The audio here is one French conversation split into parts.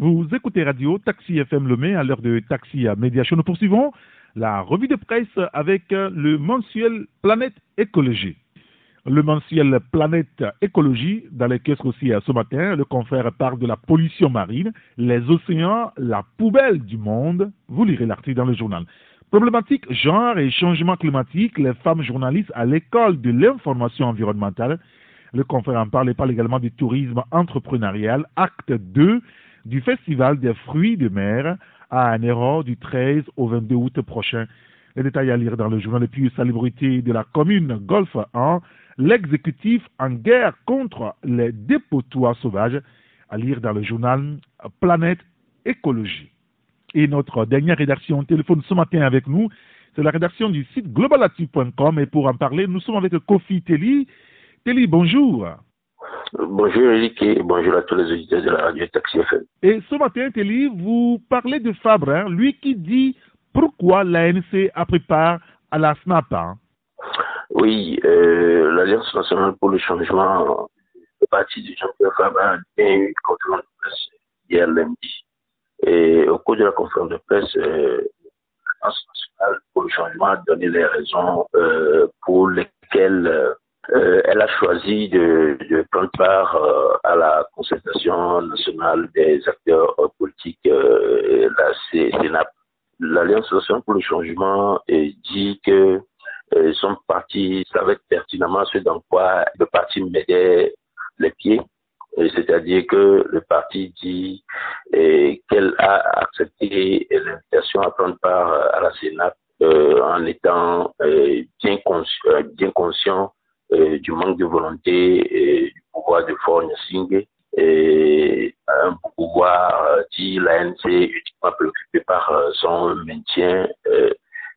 Vous écoutez Radio Taxi FM Lemay à l'heure de Taxi à Média Nous poursuivons la revue de presse avec le mensuel Planète Écologie. Le mensuel Planète Écologie, dans lequel aussi ce matin, le confrère parle de la pollution marine, les océans, la poubelle du monde. Vous lirez l'article dans le journal. Problématique genre et changement climatique, les femmes journalistes à l'école de l'information environnementale. Le confrère en parle et parle également du tourisme entrepreneurial, acte 2 du Festival des fruits de mer à Anéro du 13 au 22 août prochain. Les détails à lire dans le journal. Et puis, salubrité de la commune Golfe 1, l'exécutif en guerre contre les dépotoirs sauvages, à lire dans le journal Planète Écologie. Et notre dernière rédaction téléphone ce matin avec nous, c'est la rédaction du site globalactive.com. Et pour en parler, nous sommes avec Kofi Telly. Telly, bonjour. Bonjour Eric et bonjour à tous les auditeurs de la radio Taxi FM. Et ce matin, Telly, vous parlez de Fabre, hein, lui qui dit pourquoi l'ANC a pris part à la SNAP. Hein. Oui, euh, l'Alliance nationale pour le changement, le parti de Jean-Pierre Fabre a eu une conférence de presse hier lundi. Et au cours de la conférence de presse, euh, l'Alliance nationale pour le changement a donné les raisons euh, pour lesquelles euh, euh, elle a choisi de, de prendre part euh, à la concertation nationale des acteurs politiques, euh, la CNAP. L'Alliance nationale pour le changement dit que son parti savait pertinemment ce dans quoi le parti mettait les pieds. C'est-à-dire que le parti dit qu'elle a accepté l'invitation à prendre part à la CNAP en étant bien, conscient, bien conscient euh, du manque de volonté et du pouvoir de Forne Singh et un pouvoir dit l'ANC uniquement préoccupé par euh, son maintien euh,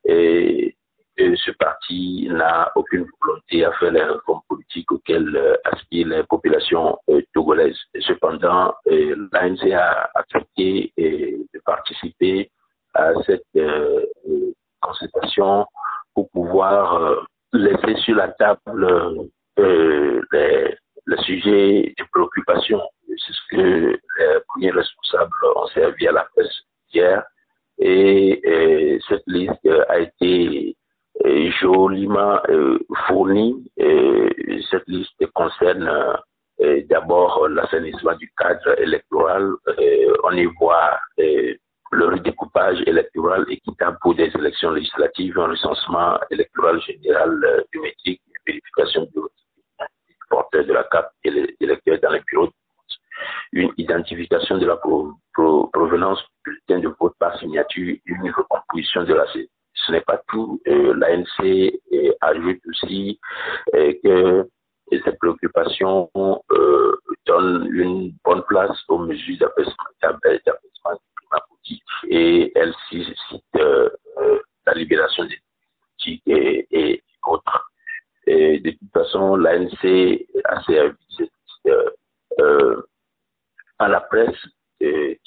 et, ce parti n'a aucune volonté à faire les réformes politiques auxquelles aspirent les populations togolaises. cependant, l'ANC a accepté de participer à cette consultation pour pouvoir laisser sur la table euh, les, les, sujets de préoccupation. C'est ce que les premiers responsables ont servi à la presse hier. Et, et cette liste a été euh, joliment euh, fournie. Et cette liste concerne euh, d'abord l'assainissement du cadre électoral. on y voit le redécoupage électoral équitable pour des élections législatives, un recensement électoral général euh, une vérification biométrique porteur de la carte électorale dans les bureaux de vote, une identification de la provenance du bulletin de vote par signature, une recomposition de la ce n'est pas tout. Euh, L'ANC euh, ajoute aussi euh, que cette préoccupation donne une bonne place aux mesures d'apaisement et elle cite euh, euh, la libération des politiques et, autres. Et de toute façon, l'ANC a servi euh, à la presse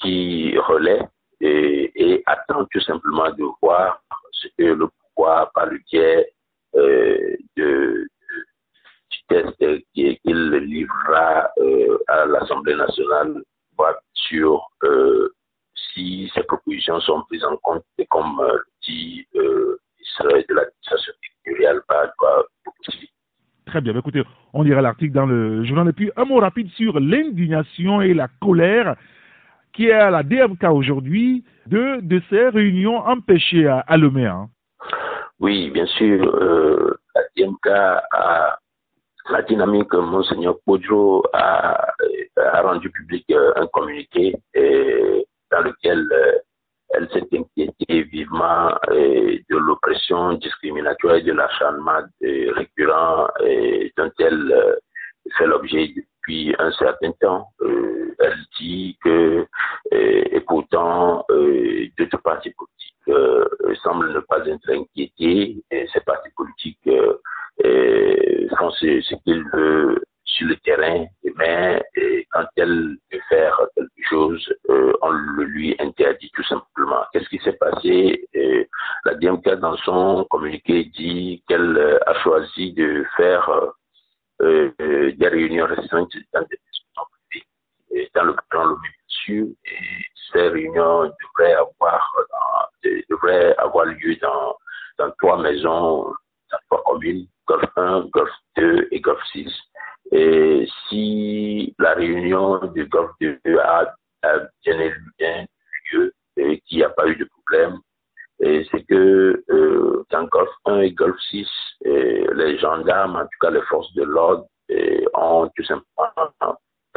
qui relaie et, attend tout simplement de voir ce que le pouvoir, par le du test qu'il livrera à l'Assemblée nationale, sur si ces propositions sont prises en compte, et comme euh, dit euh, Israël de l'administration territoriale par Très bien. Écoutez, on lira l'article dans le journal. Et puis, un mot rapide sur l'indignation et la colère qui est à la DMK aujourd'hui de, de ces réunions empêchées à, à Lomé. Hein. Oui, bien sûr. Euh, la DMK a la dynamique, Monseigneur Podjo a, a rendu public euh, un communiqué et dans lequel euh, elle s'est inquiétée vivement euh, de l'oppression discriminatoire et de l'acharnement récurrent dont elle euh, fait l'objet depuis un certain temps. elle dit que, et pourtant, d'autres partis politiques semblent ne pas être inquiétés. Et ces partis politiques font ce qu'ils veulent sur le terrain, mais quand elle veut faire quelque chose, euh, on le lui interdit tout simplement. Qu'est-ce qui s'est passé? Euh, La DMK, dans son communiqué, dit qu'elle euh, a choisi de faire des réunions restantes dans des maisons privées, dans le plan bien sûr, ces réunions devraient avoir, devraient avoir lieu dans, dans trois maisons, dans trois communes, Golf 1, Golf 2 et Golf 6. Et si la réunion du Golf 2 a, bien, bien lieu et qu'il n'y a pas eu de problème, c'est que euh, dans Golf 1 et Golf 6, les gendarmes, en tout cas les forces de l'ordre, ont tout simplement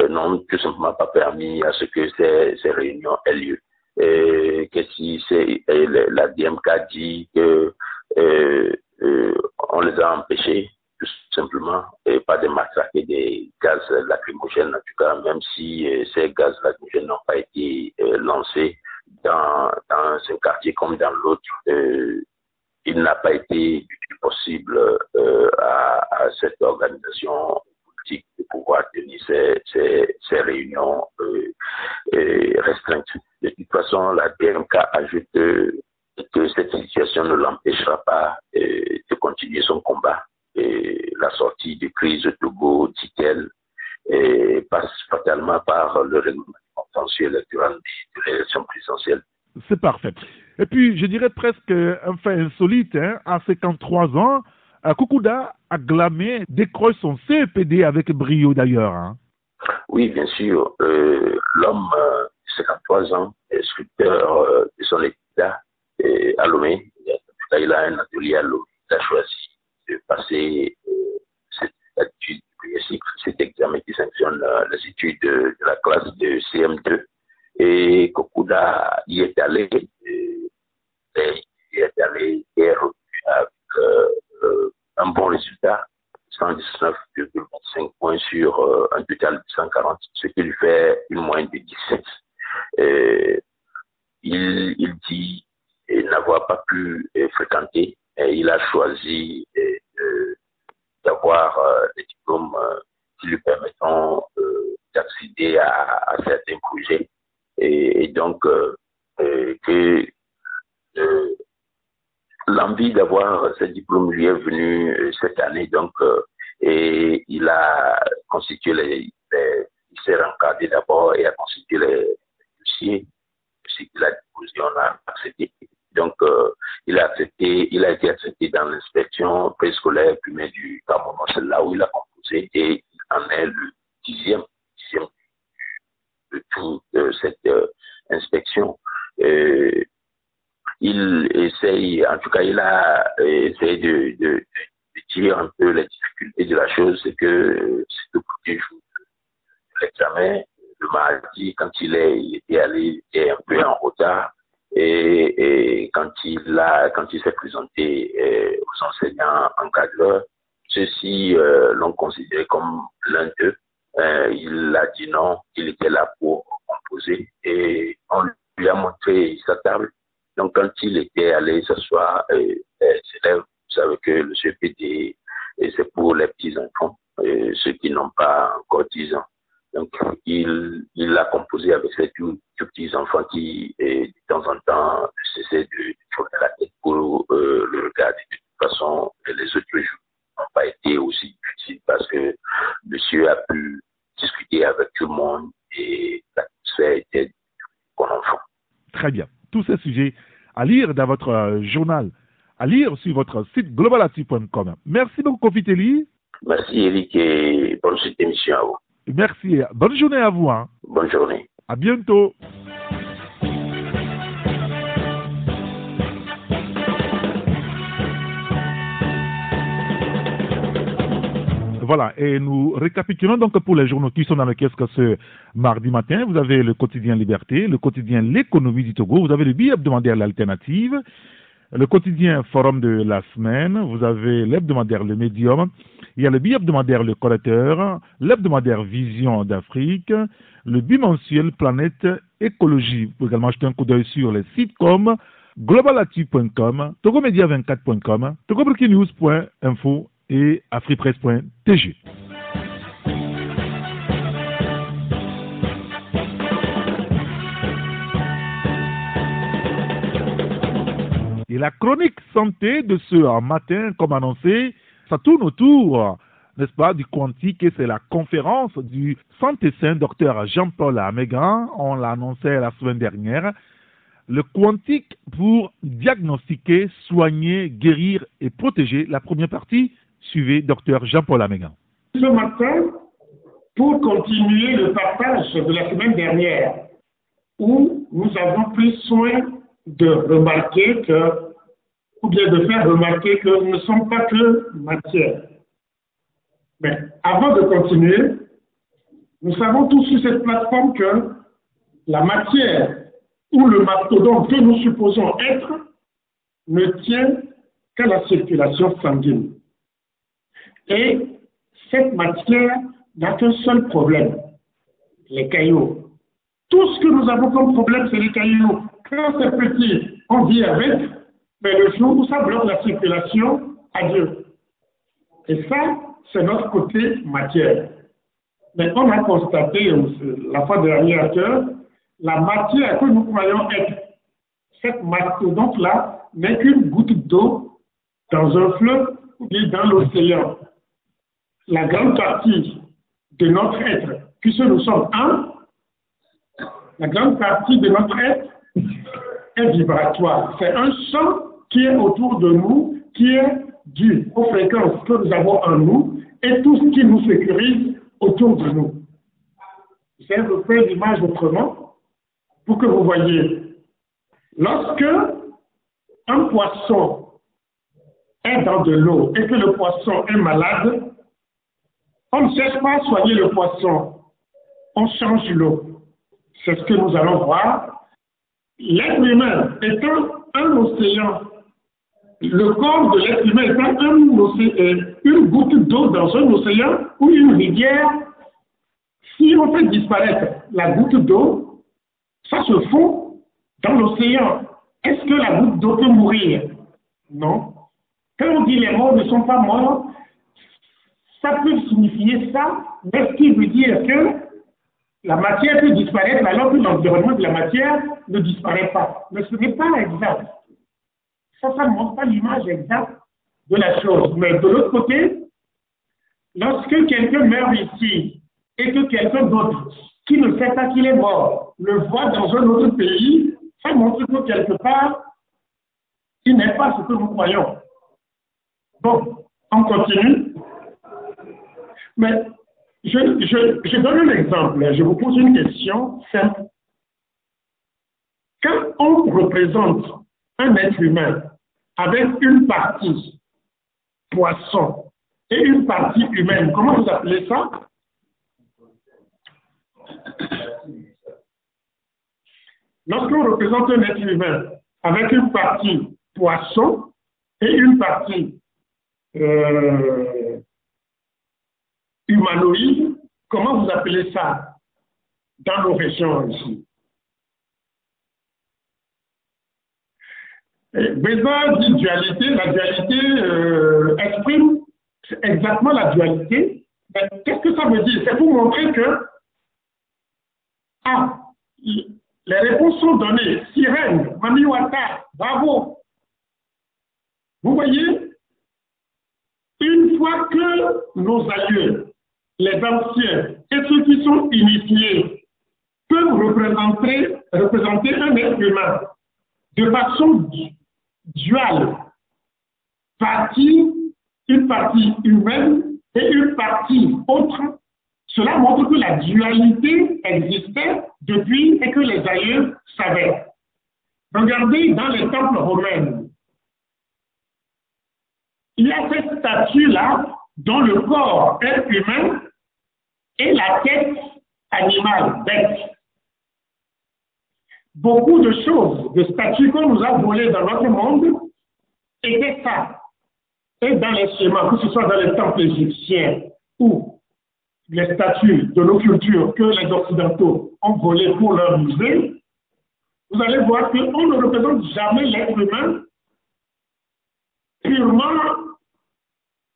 n'ont tout simplement pas permis à ce que ces, ces réunions aient lieu. Et que si c'est la DMK dit que euh, euh, les a empêchés tout simplement et pas de massacrer des gaz lacrymogènes en tout cas même si euh, ces gaz lacrymogènes n'ont pas été lancés dans, dans un quartier comme dans l'autre il n'a pas été possible à, cette organisation de pouvoir tenir ces, ces, réunions euh, euh, restreintes. De toute façon, la DMK ajoute que cette situation ne l'empêchera pas euh, de continuer son combat. Et la sortie de crise de Togo, dit-elle, passe fatalement par le règlement contentieux électoral de l'élection présidentielle. C'est parfait. Et puis, je dirais presque un fait insolite, hein, à 53 ans, Kukuda a glamé, décroche son CEPD avec brio d'ailleurs. Hein. Oui, bien sûr. Euh, L'homme, euh, 53 ans, est sculpteur euh, de son état à Lomé. Il a un atelier à Lomé. Il a choisi de passer euh, cette étude cet examen qui sanctionne euh, les études de, la classe de CM2. Et Kokuda y est allé. Et, y est allé et avec euh, un bon résultat, 119,25 points sur un total de 140, ce qui lui fait une moyenne de 17. il, il dit n'avoir pas pu fréquenter il a choisi d'avoir des diplômes qui lui permettront d'accéder à, certains projets et, donc que l'envie d'avoir ce diplôme lui est venue euh, cette année, donc, euh, et il a constitué les, il s'est rencardé d'abord et a constitué les, dossiers, ce a a accepté. Donc, euh, il a accepté, il a été accepté dans l'inspection préscolaire primaire du Cameroun, c'est là où il a composé et il en est le dixième, dixième de toute cette inspection. Il essaye, en tout cas, il a essayé de, de, de dire un peu la difficulté de la chose, c'est que c'est le premier jour de l'examen, le mardi, quand il, est, allé, il était un peu en retard, et, et quand il a, quand il s'est présenté euh, aux enseignants encadreurs, ceux-ci euh, l'ont considéré comme l'un d'eux. Euh, il a dit non, il était là pour composer, et on lui a montré sa table donc, quand il était allé s'asseoir, euh, euh, vous savez que le CPD, c'est pour les petits-enfants, euh, ceux qui n'ont pas encore 10 ans. Donc, il, il a composé avec ces tout, petits-enfants qui, de temps en temps, cessaient de tourner la tête pour le regarder. De toute façon, les autres jours n'ont pas été aussi utiles parce que monsieur a pu discuter avec tout le monde et l'atmosphère était bon enfant. Très bien. Tous ces sujets à lire dans votre euh, journal, à lire sur votre site globalati.com. Merci beaucoup, Kofiteli. Merci, Eric, et bonne émission à vous. Merci. Bonne journée à vous. Hein. Bonne journée. À bientôt. Voilà, et nous récapitulons donc pour les journaux qui sont dans le kiosque ce mardi matin. Vous avez le quotidien Liberté, le quotidien L'économie du Togo, vous avez le billet hebdomadaire L'Alternative, le quotidien Forum de la semaine, vous avez l'hebdomadaire Le Médium, il y a le billet hebdomadaire Le Collecteur, l'hebdomadaire Vision d'Afrique, le bimensuel Planète Écologie. Vous pouvez également jeter un coup d'œil sur les sites comme globalactive.com, togomedia24.com, togobreakingnews.info et afripresse.tg. Et la chronique santé de ce matin, comme annoncé, ça tourne autour n'est-ce pas, du quantique, et c'est la conférence du Saint-Saint docteur Jean-Paul Amégan, on l'a annoncé la semaine dernière, le quantique pour diagnostiquer, soigner, guérir et protéger. La première partie, suivez docteur Jean-Paul Amégan. Ce matin, pour continuer le partage de la semaine dernière, où nous avons pris soin de remarquer que, ou bien de faire remarquer que nous ne sommes pas que matière. Mais avant de continuer, nous savons tous sur cette plateforme que la matière ou le mastodonte que nous supposons être ne tient qu'à la circulation sanguine. Et cette matière n'a qu'un seul problème, les cailloux. Tout ce que nous avons comme problème, c'est les cailloux. Quand c'est petit, on vit avec, mais le jour où ça bloque la circulation, adieu. Et ça, c'est notre côté matière. Mais on a constaté la fois dernière que la matière que nous croyons être, cette mastodonte-là, n'est qu'une goutte d'eau dans un fleuve ou bien dans l'océan. La grande partie de notre être, puisque nous sommes un, la grande partie de notre être est vibratoire. C'est un champ qui est autour de nous, qui est dû aux fréquences que nous avons en nous et tout ce qui nous sécurise autour de nous. Je vais vous faire l'image autrement pour que vous voyez. Lorsque un poisson est dans de l'eau et que le poisson est malade, on ne cherche pas à soigner le poisson, on change l'eau. C'est ce que nous allons voir. L'être humain étant un océan, le corps de l'être humain étant un euh, une goutte d'eau dans un océan ou une rivière, si on fait disparaître la goutte d'eau, ça se fond dans l'océan. Est-ce que la goutte d'eau peut mourir? Non. Quand on dit les morts ne sont pas morts, ça peut signifier ça, mais ce qui veut dire que la matière peut disparaître alors que l'environnement de la matière ne disparaît pas. Mais ce n'est pas exact. Ça, ça ne montre pas l'image exacte de la chose. Mais de l'autre côté, lorsque quelqu'un meurt ici et que quelqu'un d'autre qui ne sait pas qu'il est mort le voit dans un autre pays, ça montre que quelque part, il n'est pas ce que nous croyons. Bon, on continue. Mais je, je, donne un exemple, je vous pose une question simple. Quand on représente un être humain avec une partie poisson et une partie humaine, comment vous appelez ça? Lorsqu'on représente un être humain avec une partie poisson et une partie euh, humanoïde, comment vous appelez ça dans nos régions ici? Besoin dit dualité, la dualité euh, exprime exactement la dualité. Qu'est-ce que ça veut dire? C'est pour montrer que ah, les réponses sont données. Sirène, Mamiwata, bravo. Vous voyez, une fois que nos aïeux les anciens et ceux qui sont initiés peuvent représenter un être humain de façon duale, partie, une partie humaine et une partie autre, cela montre que la dualité existait depuis et que les aïeux savaient. Regardez dans les temples romains, il y a cette statue-là dont le corps est humain et la tête animale, bête. Beaucoup de choses, de statues qu'on nous a volées dans notre monde, étaient ça. Et dans les schémas, que ce soit dans les temples égyptiens ou les statues de nos cultures que les Occidentaux ont volées pour leur musée, vous allez voir qu'on ne représente jamais l'être humain purement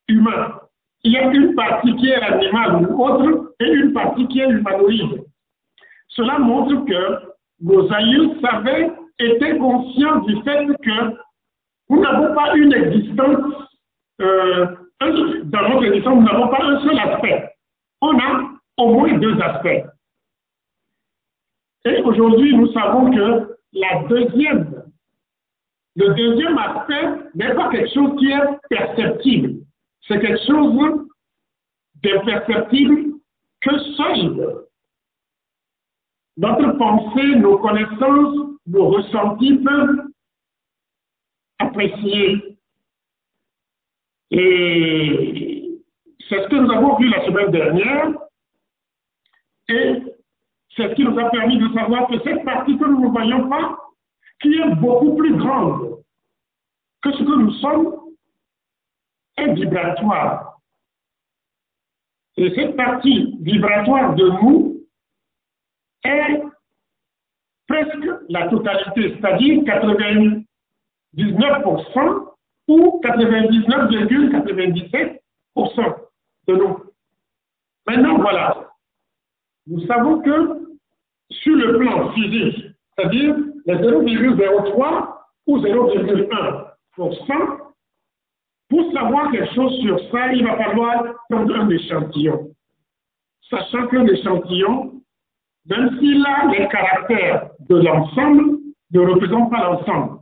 humain il y a une partie qui est animale ou autre et une partie qui est humanoïde. Cela montre que nos aïeux savaient, étaient conscients du fait que nous n'avons pas une existence, euh, dans notre émission, nous n'avons pas un seul aspect. On a au moins deux aspects. Et aujourd'hui, nous savons que la deuxième, le deuxième aspect n'est pas quelque chose qui est perceptible. C'est quelque chose d'imperceptible que seul notre pensée, nos connaissances, nos ressentis peuvent apprécier. Et c'est ce que nous avons vu la semaine dernière. Et c'est ce qui nous a permis de savoir que cette partie que nous ne voyons pas, qui est beaucoup plus grande que ce que nous sommes, est vibratoire. Et cette partie vibratoire de nous est presque la totalité, c'est-à-dire 99% ou 99,97% de nous. Maintenant, voilà. Nous savons que sur le plan physique, c'est-à-dire les 0,03 ou 0,1%, pour savoir quelque chose sur ça, il va falloir prendre un échantillon. Sachant qu'un échantillon, même s'il a les caractères de l'ensemble, ne représente pas l'ensemble.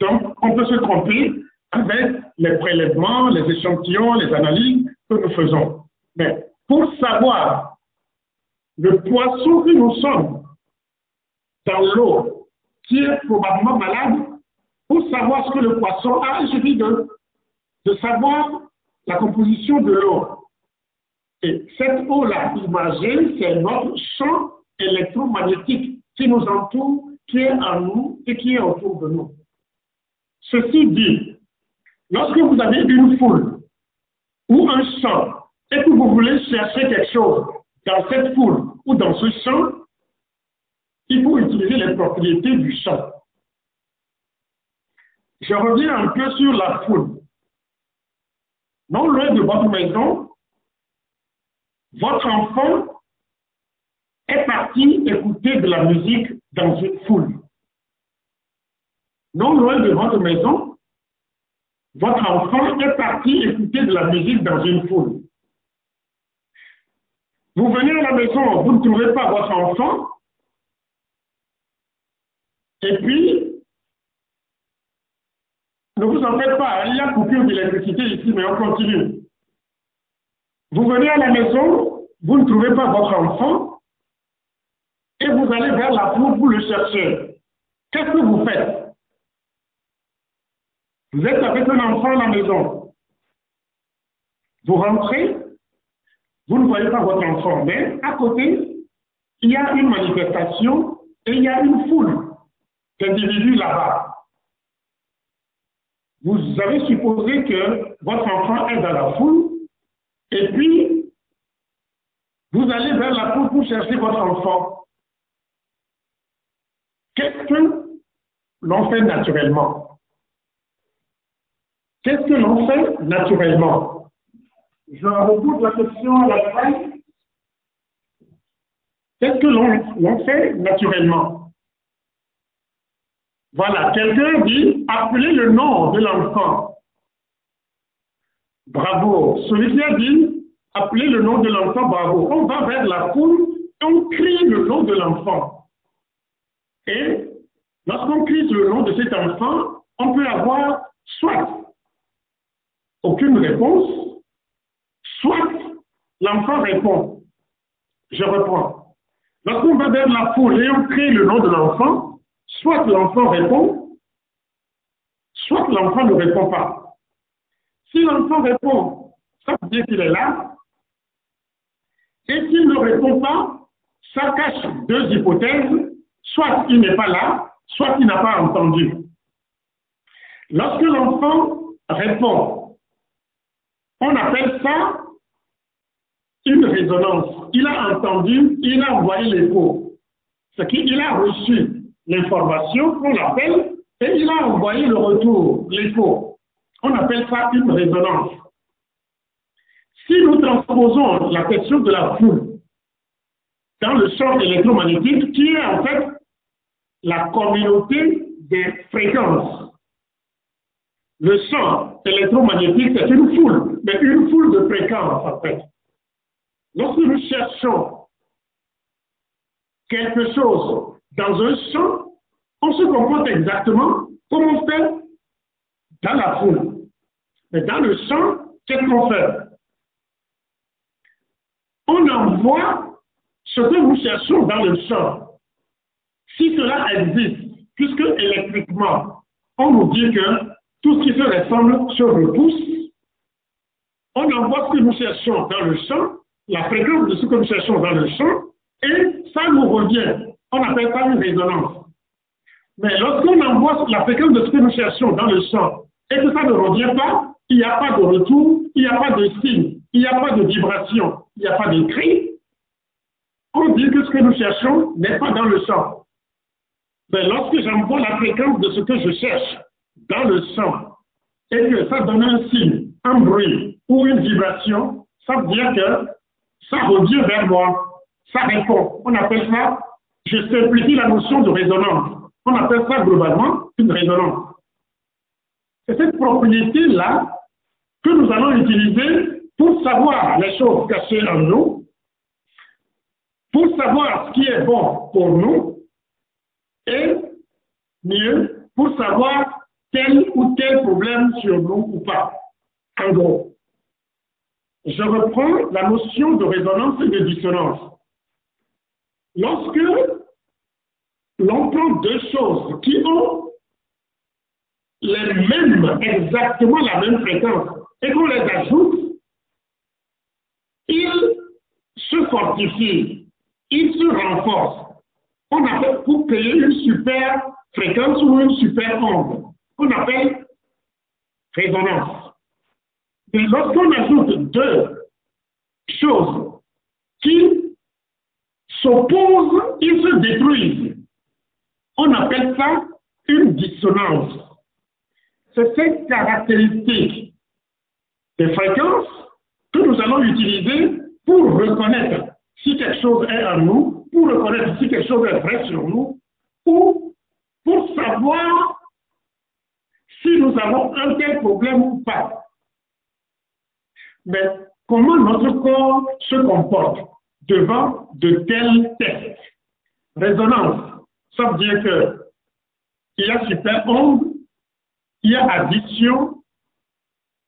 Donc, on peut se tromper avec les prélèvements, les échantillons, les analyses que nous faisons. Mais pour savoir le poisson que nous sommes dans l'eau, qui est probablement malade, pour savoir ce que le poisson a, il suffit de, de savoir la composition de l'eau. Et cette eau-là imagée, c'est notre champ électromagnétique qui nous entoure, qui est en nous et qui est autour de nous. Ceci dit, lorsque vous avez une foule ou un champ et que vous voulez chercher quelque chose dans cette foule ou dans ce champ, il faut utiliser les propriétés du champ. Je reviens un peu sur la foule. Non loin de votre maison, votre enfant est parti écouter de la musique dans une foule. Non loin de votre maison, votre enfant est parti écouter de la musique dans une foule. Vous venez à la maison, vous ne trouvez pas votre enfant, et puis, ne vous en faites pas, il y a coupure d'électricité ici, mais on continue. Vous venez à la maison, vous ne trouvez pas votre enfant et vous allez vers la cour pour le chercher. Qu'est-ce que vous faites? Vous êtes avec un enfant à la maison. Vous rentrez, vous ne voyez pas votre enfant, mais à côté, il y a une manifestation et il y a une foule d'individus là-bas. Vous avez supposé que votre enfant est dans la foule et puis, vous allez vers la cour pour chercher votre enfant. Qu'est-ce que l'on fait naturellement? Qu'est-ce que l'on fait naturellement? Je repose la question à la fin. Qu'est-ce que l'on fait naturellement? Voilà, quelqu'un dit appelez le nom de l'enfant. Bravo. Celui qui a dit, appelez le nom de l'enfant, bravo. On va vers la foule et on crie le nom de l'enfant. Et lorsqu'on crie le nom de cet enfant, on peut avoir soit aucune réponse, soit l'enfant répond. Je reprends. Lorsqu'on va vers la foule et on crie le nom de l'enfant, soit l'enfant répond, soit l'enfant ne répond pas. Si l'enfant répond, ça veut dire qu'il est là. Et s'il ne répond pas, ça cache deux hypothèses. Soit il n'est pas là, soit il n'a pas entendu. Lorsque l'enfant répond, on appelle ça une résonance. Il a entendu, il a envoyé l'écho. Ce qu'il a reçu l'information qu'on l'appelle et il a envoyé le retour, l'écho. On appelle ça une résonance. Si nous transposons la question de la foule dans le champ électromagnétique, qui est en fait la communauté des fréquences, le champ électromagnétique, c'est une foule, mais une foule de fréquences en fait. Lorsque nous cherchons quelque chose dans un champ, on se comporte exactement comme on fait dans la foule. Mais dans le qu'est-ce qu'on fait On envoie ce que nous cherchons dans le champ. Si cela existe, puisque électriquement, on nous dit que tout ce qui se ressemble se repousse, on envoie ce que nous cherchons dans le champ, la fréquence de ce que nous cherchons dans le champ, et ça nous revient. On appelle ça une résonance. Mais lorsqu'on envoie la fréquence de ce que nous cherchons dans le champ et que ça ne revient pas, il n'y a pas de retour, il n'y a pas de signe, il n'y a pas de vibration, il n'y a pas de cri, on dit que ce que nous cherchons n'est pas dans le champ. Mais lorsque j'envoie la fréquence de ce que je cherche dans le champ et que ça donne un signe, un bruit ou une vibration, ça veut dire que ça revient vers moi ça répond. On appelle ça, je simplifie la notion de résonance. On appelle ça globalement une résonance. C'est cette propriété-là que nous allons utiliser pour savoir les choses cachées en nous, pour savoir ce qui est bon pour nous, et mieux, pour savoir tel ou tel problème sur nous ou pas. En gros, je reprends la notion de résonance et de dissonance. Lorsque l'on prend deux choses qui ont les mêmes, exactement la même fréquence, et qu'on les ajoute, ils se fortifient, ils se renforcent. On appelle pour créer une super fréquence ou une super onde. On appelle résonance. Et lorsqu'on ajoute deux choses qui s'opposent, ils se détruisent. On appelle ça une dissonance. C'est cette caractéristique des fréquences que nous allons utiliser pour reconnaître si quelque chose est en nous, pour reconnaître si quelque chose est vrai sur nous, ou pour savoir si nous avons un tel problème ou pas. Mais comment notre corps se comporte devant de tels tests? Résonance, ça veut dire que il y a super onde, il y a addition,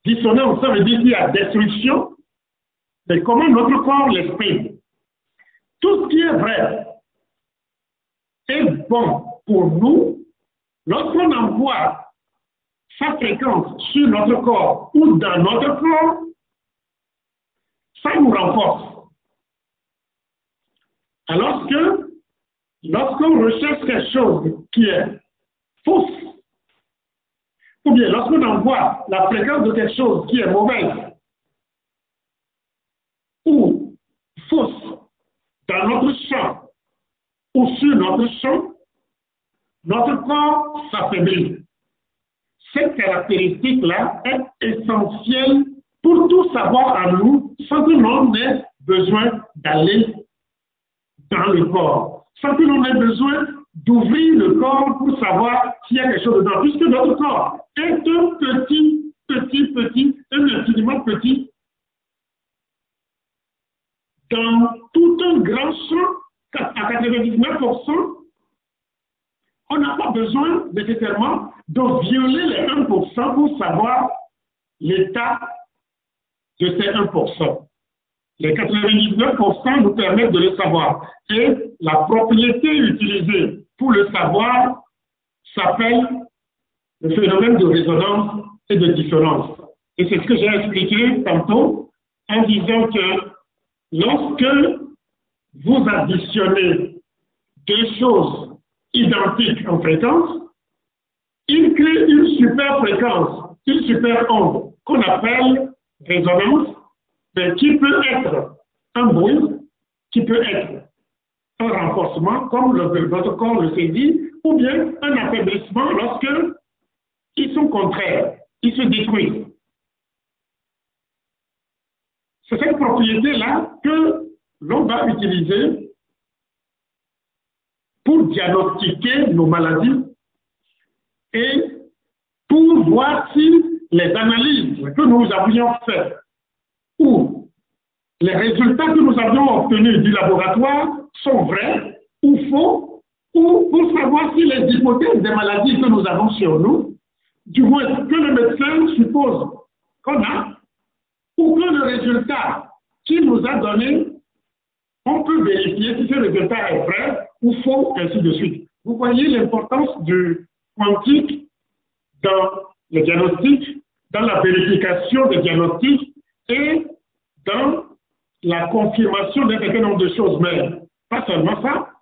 dissonance, ça veut dire qu'il y a destruction, mais comment notre corps l'exprime. Tout ce qui est vrai est bon pour nous lorsqu'on envoie sa fréquence sur notre corps ou dans notre corps, ça nous renforce. Alors que lorsqu'on recherche quelque chose qui est fausse, ou bien lorsqu'on envoie la fréquence de quelque chose qui est mauvaise ou fausse dans notre champ ou sur notre champ, notre corps s'affaiblit. Cette caractéristique-là est essentielle pour tout savoir à nous sans que l'on ait besoin d'aller dans le corps. Sans que l'on ait besoin d'ouvrir le corps pour savoir s'il y a quelque chose dedans, puisque notre corps est un petit, petit, petit, un infiniment petit, dans tout un grand champ, à 99%, on n'a pas besoin nécessairement de violer les 1% pour savoir l'état de ces 1%. Les 99% nous permettent de le savoir. Et la propriété utilisée pour le savoir s'appelle le phénomène de résonance et de dissonance. Et c'est ce que j'ai expliqué tantôt en disant que lorsque vous additionnez deux choses identiques en fréquence, il crée une super fréquence, une super onde qu'on appelle résonance mais qui peut être un bruit, qui peut être un renforcement, comme le, votre corps le saisit, ou bien un affaiblissement lorsque ils sont contraires, ils se détruisent. C'est cette propriété-là que l'on va utiliser pour diagnostiquer nos maladies et pour voir si les analyses que nous avions faites ou les résultats que nous avions obtenus du laboratoire sont vrais ou faux, ou pour savoir si les hypothèses des maladies que nous avons sur nous, du moins que le médecin suppose qu'on a, ou que le résultat qu'il nous a donné, on peut vérifier si ce résultat est vrai ou faux, ainsi de suite. Vous voyez l'importance du quantique dans le diagnostic, dans la vérification des diagnostics et dans la confirmation d'un certain nombre de choses. Mais pas seulement ça,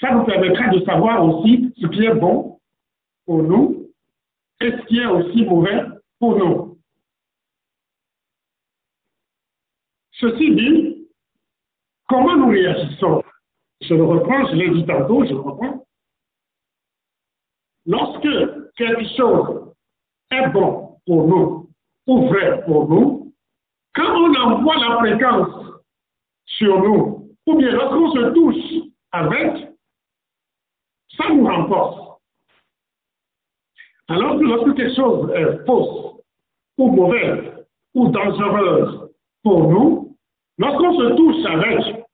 ça nous permettra de savoir aussi ce qui est bon pour nous et ce qui est aussi mauvais pour nous. Ceci dit, comment nous réagissons? Je le reprends, je l'ai dit tantôt, je le reprends. Lorsque quelque chose est bon pour nous ou vrai pour nous, quand on envoie la fréquence sur nous, ou bien lorsqu'on se touche avec, ça nous renforce. Alors que lorsque quelque chose est fausse, ou mauvaise, ou dangereuse pour nous, lorsqu'on se touche avec,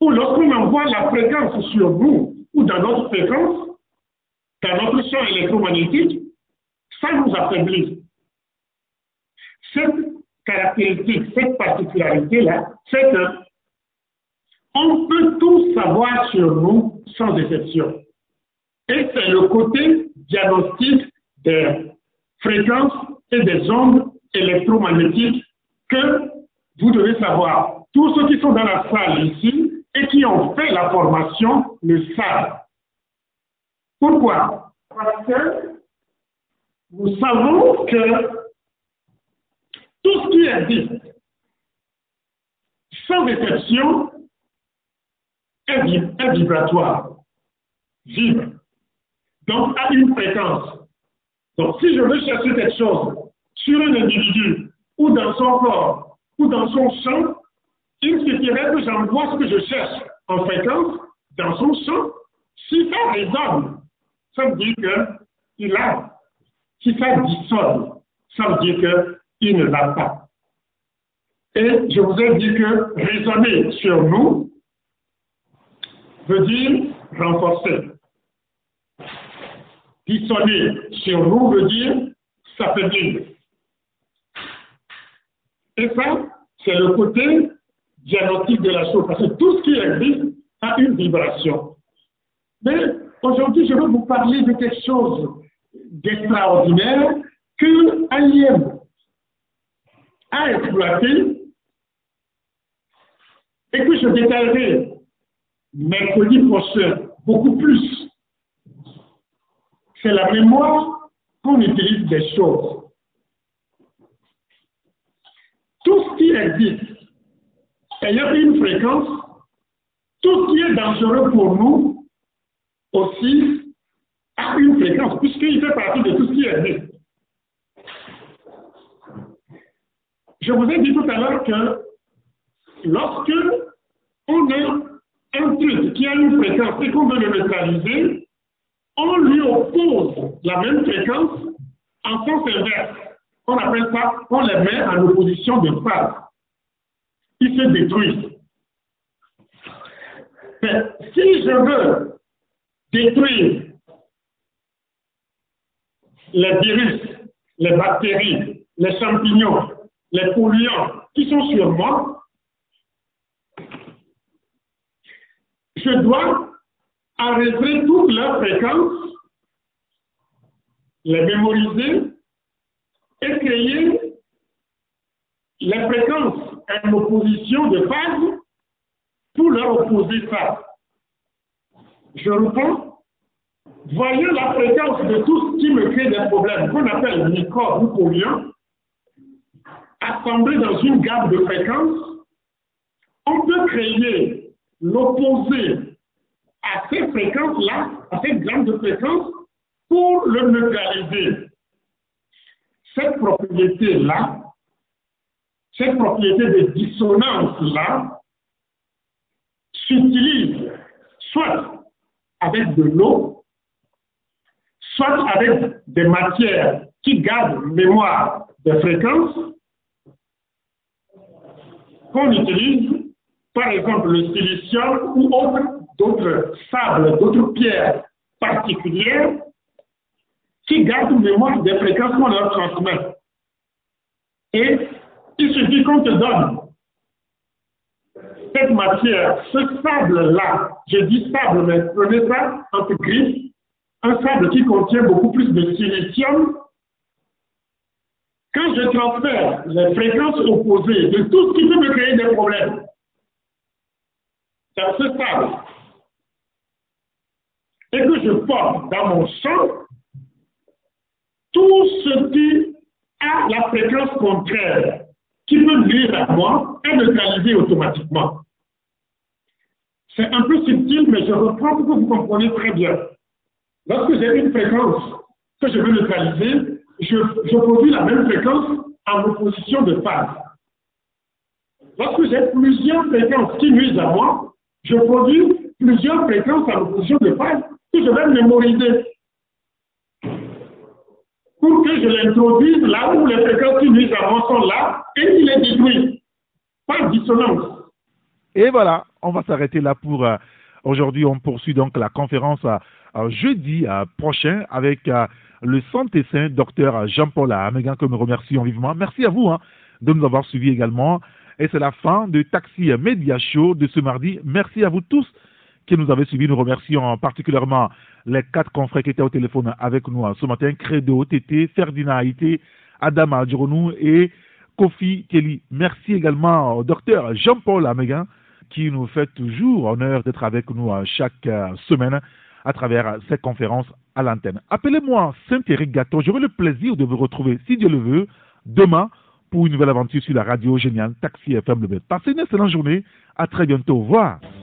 ou lorsqu'on envoie la fréquence sur nous, ou dans notre fréquence, dans notre champ électromagnétique, ça nous affaiblit. Cette caractéristique, cette particularité-là, c'est que on peut tout savoir sur nous sans exception. Et c'est le côté diagnostic des fréquences et des ondes électromagnétiques que vous devez savoir. Tous ceux qui sont dans la salle ici et qui ont fait la formation le savent. Pourquoi? Parce que nous savons que tout ce qui existe, sans exception, est, vibratoire, vibre. Donc, à une fréquence. Donc, si je veux chercher quelque chose sur un individu, ou dans son corps, ou dans son champ, il suffirait que j'envoie ce que je cherche en fréquence dans son champ. Si ça résonne, ça veut dire qu'il a. Si ça dissonne, ça veut dire qu'il ne l'a pas. Et je vous ai dit que résonner sur nous veut dire renforcer. Dissonner sur nous veut dire s'affaiblir. Et ça, c'est le côté diagnostique de la chose, parce que tout ce qui existe a une vibration. Mais Aujourd'hui, je veux vous parler de quelque chose d'extraordinaire que Alien a exploité et que je détaillerai mercredi prochain beaucoup plus. C'est la mémoire qu'on utilise des choses. Tout ce qui existe ayant une fréquence, tout ce qui est dangereux pour nous aussi à une fréquence, puisqu'il fait partie de tout ce qui existe. Je vous ai dit tout à l'heure que lorsque on a un truc qui a une fréquence et qu'on veut le neutraliser, on lui oppose la même fréquence en sens inverse. On appelle ça, on les met en opposition de phase. Ils se détruisent. Mais si je veux détruire les virus, les bactéries, les champignons, les polluants qui sont sur moi, je dois arrêter toutes leurs fréquences, les mémoriser et créer les fréquences en opposition de phase pour leur opposer ça. Je reprends. Voyez la fréquence de tout ce qui me crée des problèmes, qu'on appelle microbes ou polluants, assemblés dans une gamme de fréquences. On peut créer l'opposé à ces fréquences-là, à gamme de fréquences, pour le neutraliser. Cette propriété-là, cette propriété de dissonance-là, s'utilise soit avec de l'eau, soit avec des matières qui garde mémoire des fréquences qu'on utilise, par exemple le silicium ou d'autres sables, d'autres pierres particulières qui gardent mémoire des fréquences qu'on leur transmet. Et il suffit qu'on te donne cette matière, ce sable-là, je dis sable, mais prenez ça entre griffes, un sable qui contient beaucoup plus de silicium. Quand je transfère les fréquences opposées de tout ce qui peut me créer des problèmes dans ce sable, et que je porte dans mon champ, tout ce qui a la fréquence contraire, qui peut nuire à moi, est neutralisé automatiquement. C'est un peu subtil, mais je reprends que vous compreniez très bien. Lorsque j'ai une fréquence que je veux neutraliser, je, je produis la même fréquence en opposition de phase. Lorsque j'ai plusieurs fréquences qui nuisent à moi, je produis plusieurs fréquences en opposition de phase que je vais mémoriser pour que je l'introduise là où les fréquences qui à moi sont là et qu'il les détruit. Pas de dissonance. Et voilà, on va s'arrêter là pour euh, aujourd'hui. On poursuit donc la conférence euh, jeudi euh, prochain avec le saint docteur Jean-Paul Amégan, que nous remercions vivement. Merci à vous hein, de nous avoir suivis également. Et c'est la fin de Taxi Media Show de ce mardi. Merci à vous tous qui nous avez suivis. Nous remercions particulièrement les quatre confrères qui étaient au téléphone avec nous ce matin. Credo, Tété, Ferdinand Haïté, Adam Adjironou et Kofi Kelly. Merci également au docteur Jean-Paul Amégan qui nous fait toujours honneur d'être avec nous chaque euh, semaine à travers ces conférences à l'antenne. Appelez-moi Saint-Éric Gâteau. J'aurai le plaisir de vous retrouver, si Dieu le veut, demain pour une nouvelle aventure sur la radio géniale Taxi FM. Passez une excellente journée. À très bientôt. Au.